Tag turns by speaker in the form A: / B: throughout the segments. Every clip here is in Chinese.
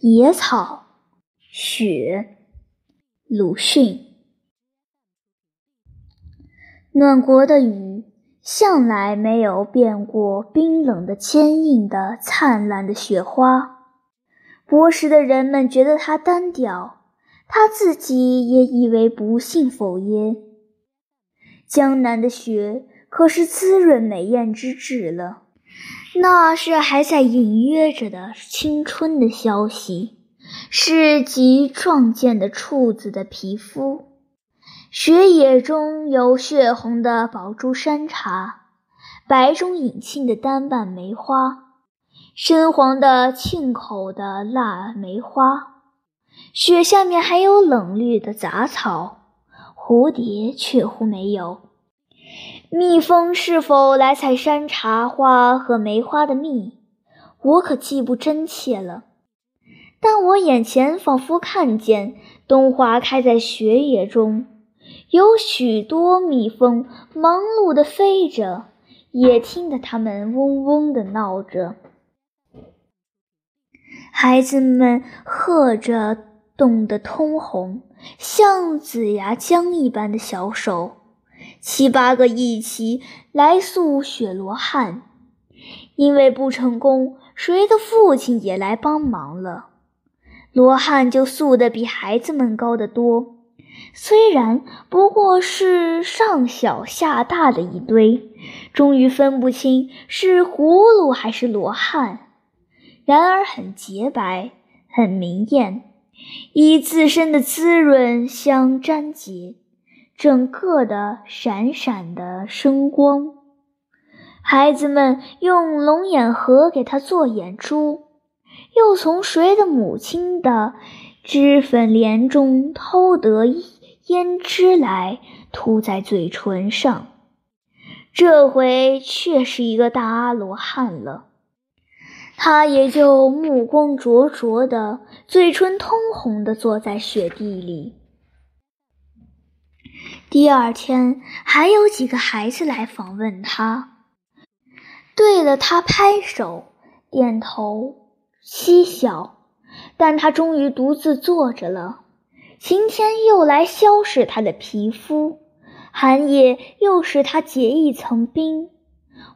A: 野草，雪。鲁迅。暖国的雨，向来没有变过冰冷的、坚硬的、灿烂的雪花。博识的人们觉得它单调，他自己也以为不幸否耶？江南的雪可是滋润美艳之至了。那是还在隐约着的青春的消息，是极壮健的处子的皮肤。雪野中有血红的宝珠山茶，白中隐沁的单瓣梅花，深黄的沁口的腊梅花。雪下面还有冷绿的杂草，蝴蝶却乎没有。蜜蜂是否来采山茶花和梅花的蜜，我可记不真切了。但我眼前仿佛看见冬花开在雪野中，有许多蜜蜂忙碌地飞着，也听得它们嗡嗡地闹着。孩子们喝着冻得通红，像紫牙浆一般的小手。七八个一起来诉雪罗汉，因为不成功，谁的父亲也来帮忙了。罗汉就素得比孩子们高得多，虽然不过是上小下大的一堆，终于分不清是葫芦还是罗汉，然而很洁白，很明艳，以自身的滋润相粘结。整个的闪闪的生光，孩子们用龙眼核给他做眼珠，又从谁的母亲的脂粉帘中偷得胭脂来涂在嘴唇上。这回却是一个大阿罗汉了，他也就目光灼灼的，嘴唇通红的坐在雪地里。第二天，还有几个孩子来访问他，对了他拍手、点头、嬉笑，但他终于独自坐着了。晴天又来消蚀他的皮肤，寒夜又使他结一层冰，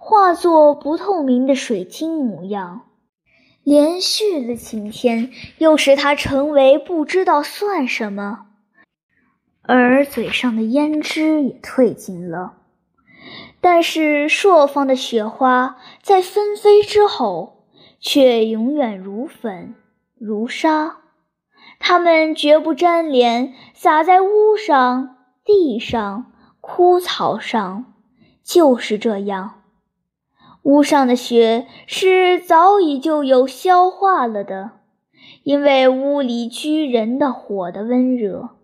A: 化作不透明的水晶模样。连续的晴天又使他成为不知道算什么。而嘴上的胭脂也褪尽了，但是朔方的雪花在纷飞之后，却永远如粉如沙。它们绝不沾脸，洒在屋上、地上、枯草上，就是这样。屋上的雪是早已就有消化了的，因为屋里居人的火的温热。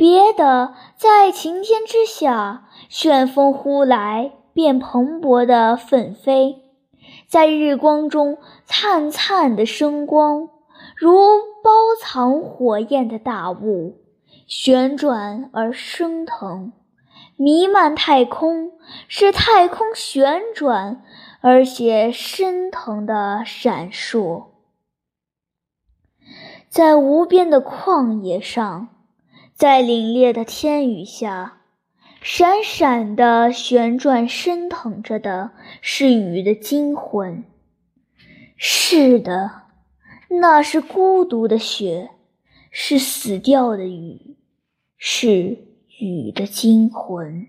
A: 别的在晴天之下，旋风呼来便蓬勃的奋飞，在日光中灿灿的生光，如包藏火焰的大雾，旋转而升腾，弥漫太空，使太空旋转，而且升腾的闪烁，在无边的旷野上。在凛冽的天雨下，闪闪的旋转升腾着的是雨的精魂。是的，那是孤独的雪，是死掉的雨，是雨的精魂。